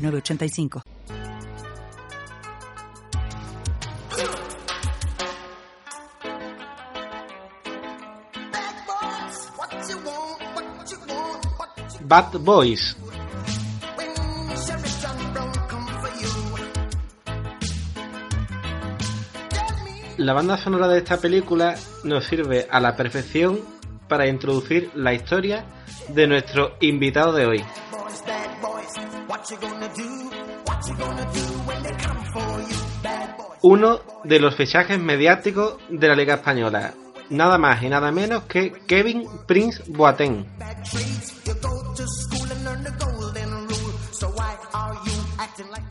906985. Bad Boys. La banda sonora de esta película nos sirve a la perfección para introducir la historia de nuestro invitado de hoy. Uno de los fichajes mediáticos de la Liga Española, nada más y nada menos que Kevin Prince Boateng.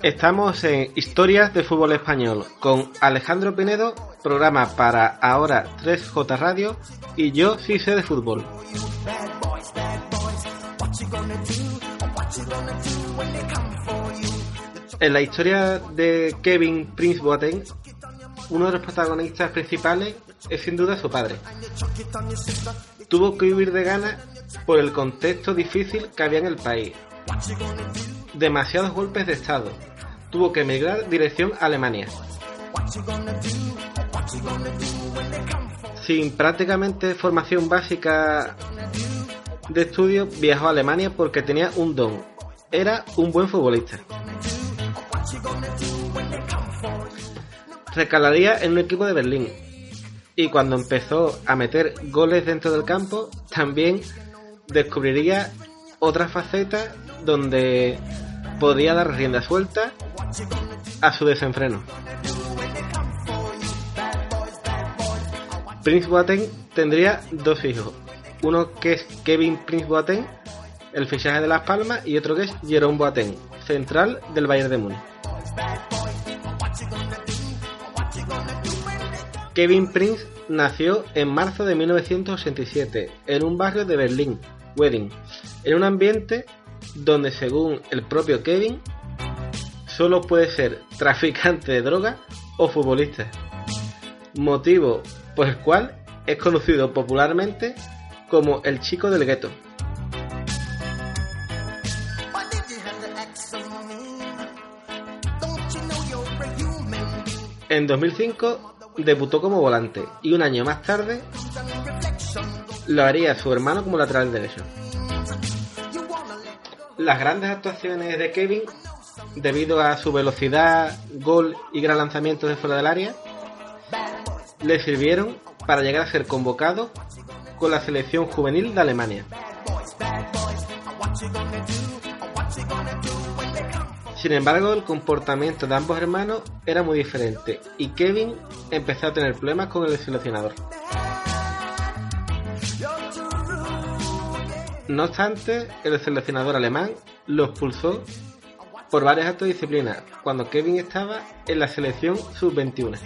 Estamos en Historias de Fútbol Español con Alejandro Pinedo, programa para ahora 3J Radio y yo sí sé de fútbol. En la historia de Kevin Prince Boateng, uno de los protagonistas principales es sin duda su padre. Tuvo que vivir de gana por el contexto difícil que había en el país. Demasiados golpes de Estado. Tuvo que emigrar dirección a Alemania. Sin prácticamente formación básica de estudio, viajó a Alemania porque tenía un don. Era un buen futbolista. Recalaría en un equipo de Berlín. Y cuando empezó a meter goles dentro del campo, también descubriría otra faceta donde podía dar rienda suelta a su desenfreno. Prince Boateng tendría dos hijos, uno que es Kevin Prince Boateng, el fichaje de Las Palmas, y otro que es Jerome Boateng, central del Bayern de Múnich. Kevin Prince nació en marzo de 1987 en un barrio de Berlín, Wedding, en un ambiente donde según el propio Kevin solo puede ser traficante de droga o futbolista, motivo por el cual es conocido popularmente como el chico del gueto. En 2005 debutó como volante y un año más tarde lo haría su hermano como lateral derecho. Las grandes actuaciones de Kevin, debido a su velocidad, gol y gran lanzamiento de fuera del área, le sirvieron para llegar a ser convocado con la selección juvenil de Alemania. Sin embargo, el comportamiento de ambos hermanos era muy diferente y Kevin empezó a tener problemas con el seleccionador. No obstante, el seleccionador alemán lo expulsó por varias actos de disciplina cuando Kevin estaba en la selección sub-21.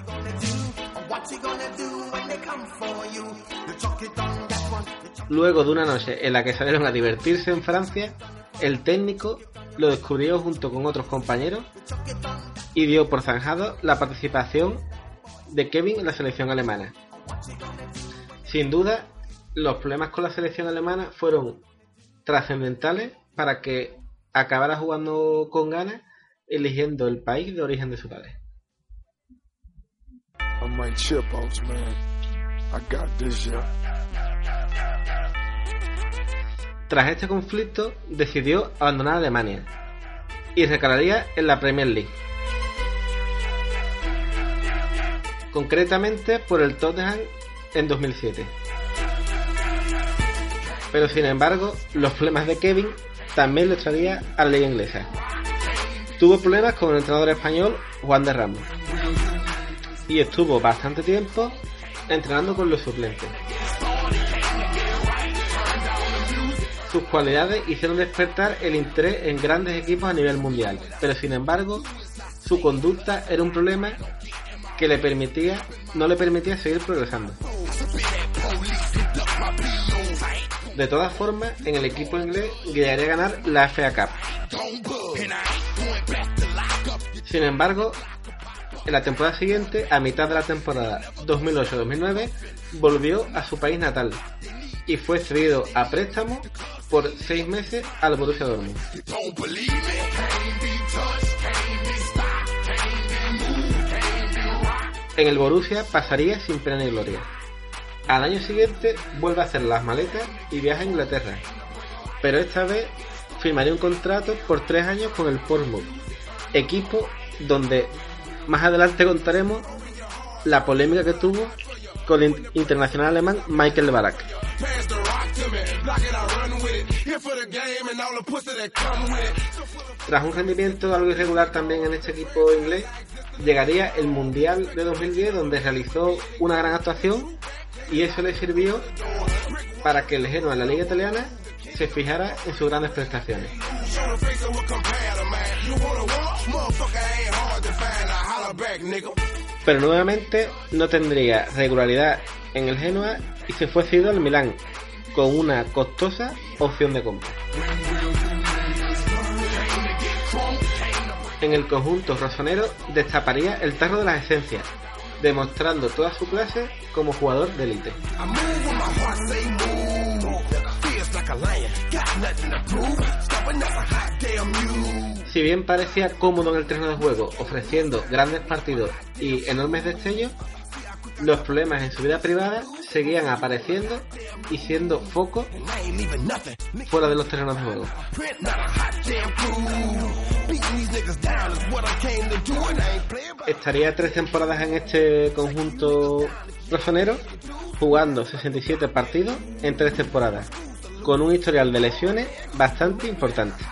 Luego de una noche en la que salieron a divertirse en Francia, el técnico lo descubrió junto con otros compañeros y dio por zanjado la participación de Kevin en la selección alemana. Sin duda, los problemas con la selección alemana fueron trascendentales para que acabara jugando con ganas eligiendo el país de origen de su padre. Tras este conflicto, decidió abandonar Alemania y recalaría en la Premier League. Concretamente por el Tottenham en 2007. Pero sin embargo, los problemas de Kevin también lo traía a la liga inglesa. Tuvo problemas con el entrenador español Juan de Ramos. Y estuvo bastante tiempo entrenando con los suplentes. Sus cualidades hicieron despertar el interés en grandes equipos a nivel mundial, pero sin embargo su conducta era un problema que le permitía, no le permitía seguir progresando. De todas formas, en el equipo inglés llegaría a ganar la FA Cup. Sin embargo, en la temporada siguiente, a mitad de la temporada 2008-2009, volvió a su país natal y fue cedido a préstamo por seis meses al Borussia Dortmund. En el Borussia pasaría sin pena ni gloria. Al año siguiente vuelve a hacer las maletas y viaja a Inglaterra, pero esta vez firmaría un contrato por tres años con el Portsmouth, equipo donde más adelante contaremos la polémica que tuvo con el internacional alemán Michael Barak. Tras un rendimiento algo irregular también en este equipo inglés, llegaría el Mundial de 2010 donde realizó una gran actuación y eso le sirvió para que el Genoa en la liga italiana se fijara en sus grandes prestaciones. Pero nuevamente no tendría regularidad en el Genoa y se fue cedido al Milán con una costosa opción de compra. En el conjunto rosonero destaparía el tarro de las esencias, demostrando toda su clase como jugador de élite. Si bien parecía cómodo en el terreno de juego, ofreciendo grandes partidos y enormes destellos, los problemas en su vida privada seguían apareciendo y siendo foco fuera de los terrenos de juego. Estaría tres temporadas en este conjunto rosonero, jugando 67 partidos en tres temporadas, con un historial de lesiones bastante importante.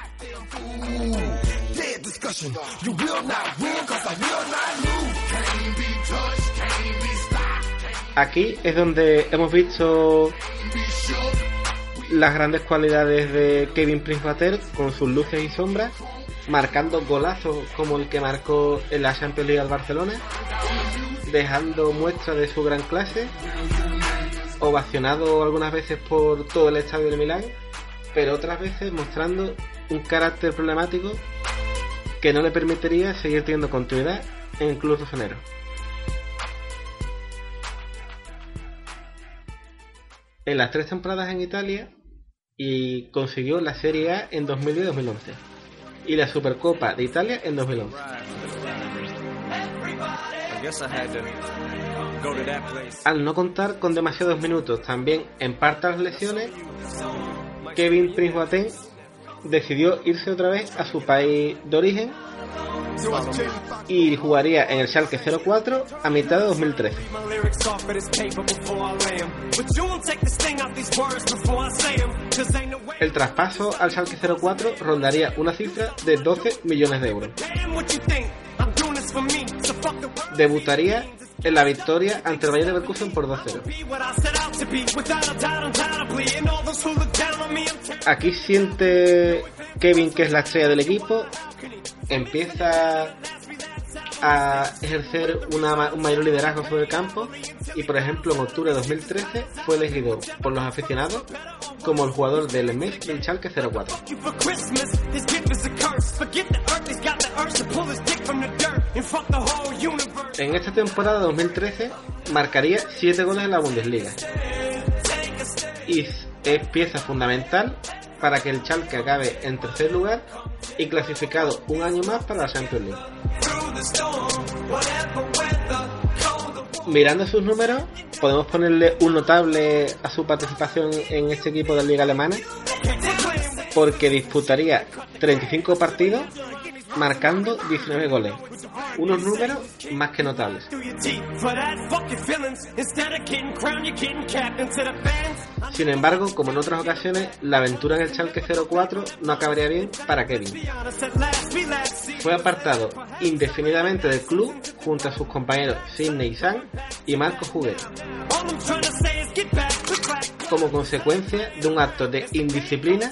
Aquí es donde hemos visto las grandes cualidades de Kevin Prince con sus luces y sombras, marcando golazos como el que marcó en la Champions League al Barcelona, dejando muestra de su gran clase, ovacionado algunas veces por todo el estadio de Milán, pero otras veces mostrando un carácter problemático que no le permitiría seguir teniendo continuidad en el club rosonero. En las tres temporadas en Italia y consiguió la Serie A en 2010 2011 y la Supercopa de Italia en 2011. Al no contar con demasiados minutos, también en parte las lesiones, Kevin Prince decidió irse otra vez a su país de origen y jugaría en el Schalke 04 a mitad de 2013. El traspaso al Schalke 04 rondaría una cifra de 12 millones de euros. Debutaría en la victoria ante el Bayern Leverkusen por 2-0. Aquí siente Kevin que es la estrella del equipo, empieza a ejercer un mayor liderazgo sobre el campo. Y por ejemplo en octubre de 2013 fue elegido por los aficionados como el jugador del mes del Schalke 04. En esta temporada 2013 marcaría 7 goles en la Bundesliga. Y es pieza fundamental para que el Schalke acabe en tercer lugar y clasificado un año más para la Champions League. Mirando sus números, podemos ponerle un notable a su participación en este equipo de la Liga Alemana, porque disputaría 35 partidos marcando 19 goles. Unos números más que notables. Sin embargo, como en otras ocasiones, la aventura en el Schalke 04 no acabaría bien para Kevin. Fue apartado indefinidamente del club junto a sus compañeros Sidney San y Marco Juguet. como consecuencia de un acto de indisciplina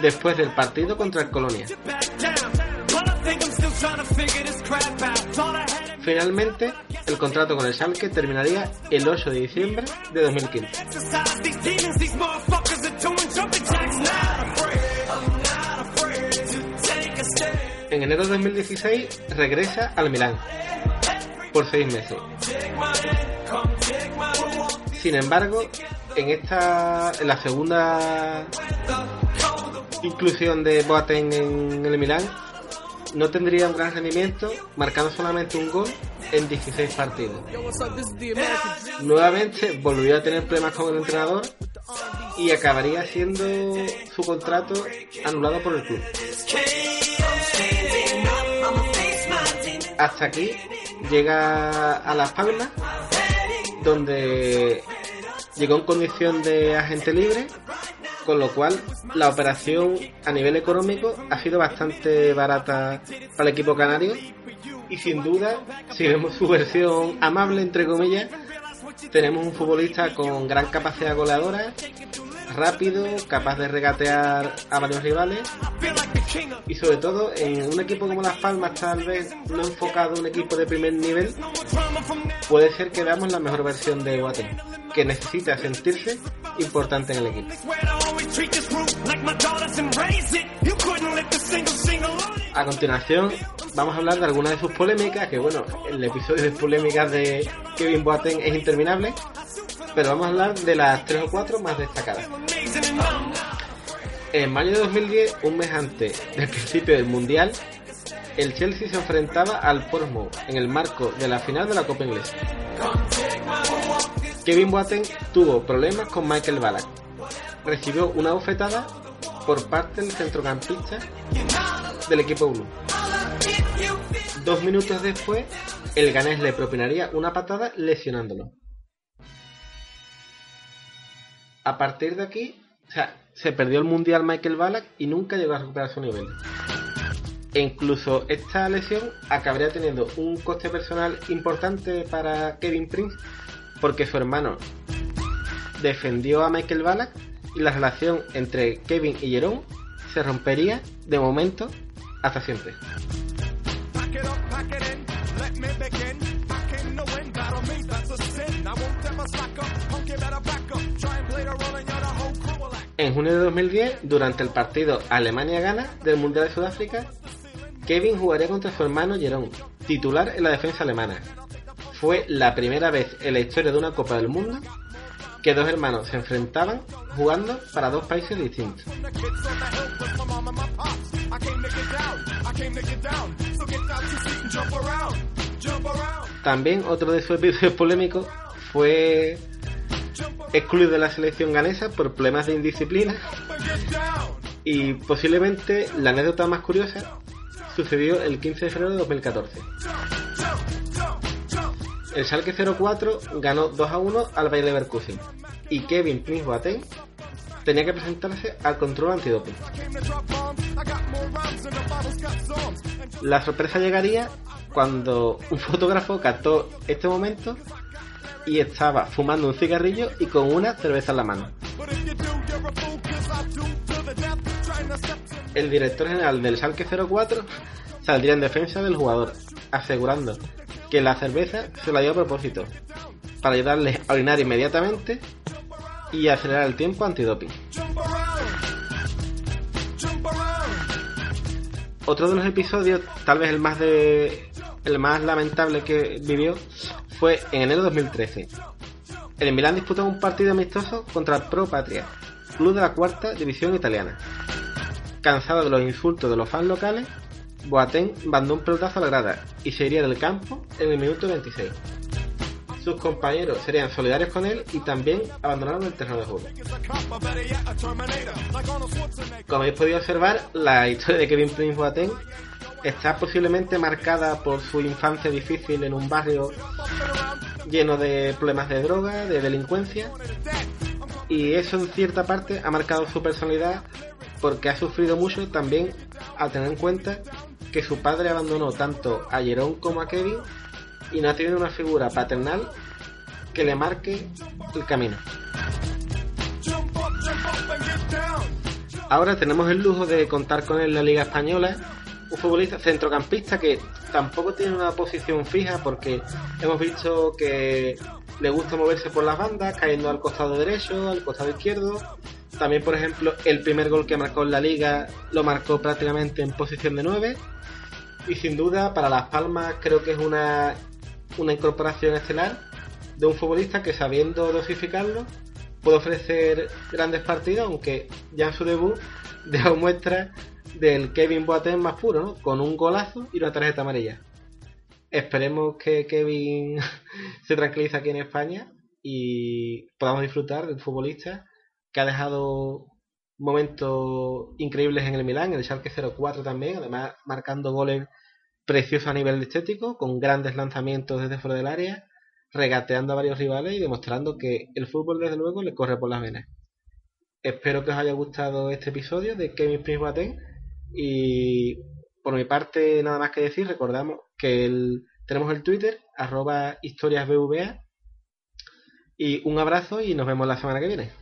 después del partido contra el Colonia. Finalmente, el contrato con el Schalke terminaría el 8 de diciembre de 2015. En enero de 2016 regresa al Milán por seis meses. Sin embargo, en esta, en la segunda inclusión de Boateng en el Milán, no tendría un gran rendimiento, marcando solamente un gol en 16 partidos. Nuevamente volvió a tener problemas con el entrenador y acabaría siendo su contrato anulado por el club. Hasta aquí llega a Las Palmas, donde llegó en condición de agente libre con lo cual la operación a nivel económico ha sido bastante barata para el equipo canario. Y sin duda, si vemos su versión amable, entre comillas, tenemos un futbolista con gran capacidad goleadora, rápido, capaz de regatear a varios rivales y sobre todo en un equipo como Las Palmas tal vez no enfocado un equipo de primer nivel puede ser que veamos la mejor versión de Guate que necesita sentirse importante en el equipo. A continuación vamos a hablar de algunas de sus polémicas, que bueno, el episodio de polémicas de Kevin Boateng es interminable, pero vamos a hablar de las tres o cuatro más destacadas. En mayo de 2010, un mes antes del principio del Mundial, el Chelsea se enfrentaba al Portsmouth en el marco de la final de la Copa Inglesa. Kevin Boateng tuvo problemas con Michael Ballack. Recibió una bofetada por parte del centrocampista del equipo 1. Dos minutos después, el ganés le propinaría una patada lesionándolo. A partir de aquí, o sea, se perdió el mundial Michael Ballack y nunca llegó a recuperar su nivel. E incluso esta lesión acabaría teniendo un coste personal importante para Kevin Prince porque su hermano defendió a Michael Ballack y la relación entre Kevin y Jerome se rompería de momento hasta siempre. En junio de 2010, durante el partido Alemania gana del Mundial de Sudáfrica, Kevin jugaría contra su hermano Jerome, titular en la defensa alemana. Fue la primera vez en la historia de una Copa del Mundo que dos hermanos se enfrentaban jugando para dos países distintos. También otro de sus episodios polémicos fue excluido de la selección ganesa por problemas de indisciplina y posiblemente la anécdota más curiosa sucedió el 15 de febrero de 2014. El Schalke 04 ganó 2 a 1 al Bayer Leverkusen y Kevin Prince Boateng tenía que presentarse al control antidoping. La sorpresa llegaría cuando un fotógrafo captó este momento y estaba fumando un cigarrillo y con una cerveza en la mano. El director general del Schalke 04 saldría en defensa del jugador, asegurando que la cerveza se la dio a propósito, para ayudarle a orinar inmediatamente y acelerar el tiempo antidoping. Otro de los episodios, tal vez el más de el más lamentable que vivió, fue en enero de 2013. El Milán disputó un partido amistoso contra el Pro Patria, club de la cuarta división italiana. Cansado de los insultos de los fans locales, Boateng mandó un pelotazo a la grada y se iría del campo en el minuto 26. Sus compañeros serían solidarios con él y también abandonaron el terreno de juego. Como habéis podido observar, la historia de Kevin Prince Boateng está posiblemente marcada por su infancia difícil en un barrio lleno de problemas de droga, de delincuencia, y eso en cierta parte ha marcado su personalidad porque ha sufrido mucho también al tener en cuenta que su padre abandonó tanto a Jerón como a Kevin y no ha tenido una figura paternal que le marque el camino. ahora tenemos el lujo de contar con él en la Liga Española, un futbolista centrocampista que tampoco tiene una posición fija porque hemos visto que le gusta moverse por las bandas, cayendo al costado derecho, al costado izquierdo. También, por ejemplo, el primer gol que marcó en la liga lo marcó prácticamente en posición de 9. Y sin duda, para Las Palmas creo que es una, una incorporación estelar de un futbolista que sabiendo dosificarlo puede ofrecer grandes partidos, aunque ya en su debut dejó muestra del Kevin Boateng más puro, ¿no? Con un golazo y una tarjeta amarilla. Esperemos que Kevin se tranquilice aquí en España y podamos disfrutar del futbolista que ha dejado momentos increíbles en el Milán, en el Schalke 04 también, además marcando goles preciosos a nivel estético, con grandes lanzamientos desde fuera del área, regateando a varios rivales y demostrando que el fútbol desde luego le corre por las venas. Espero que os haya gustado este episodio de Kevin Prince y por mi parte nada más que decir, recordamos que tenemos el Twitter, arroba historiasbva y un abrazo y nos vemos la semana que viene.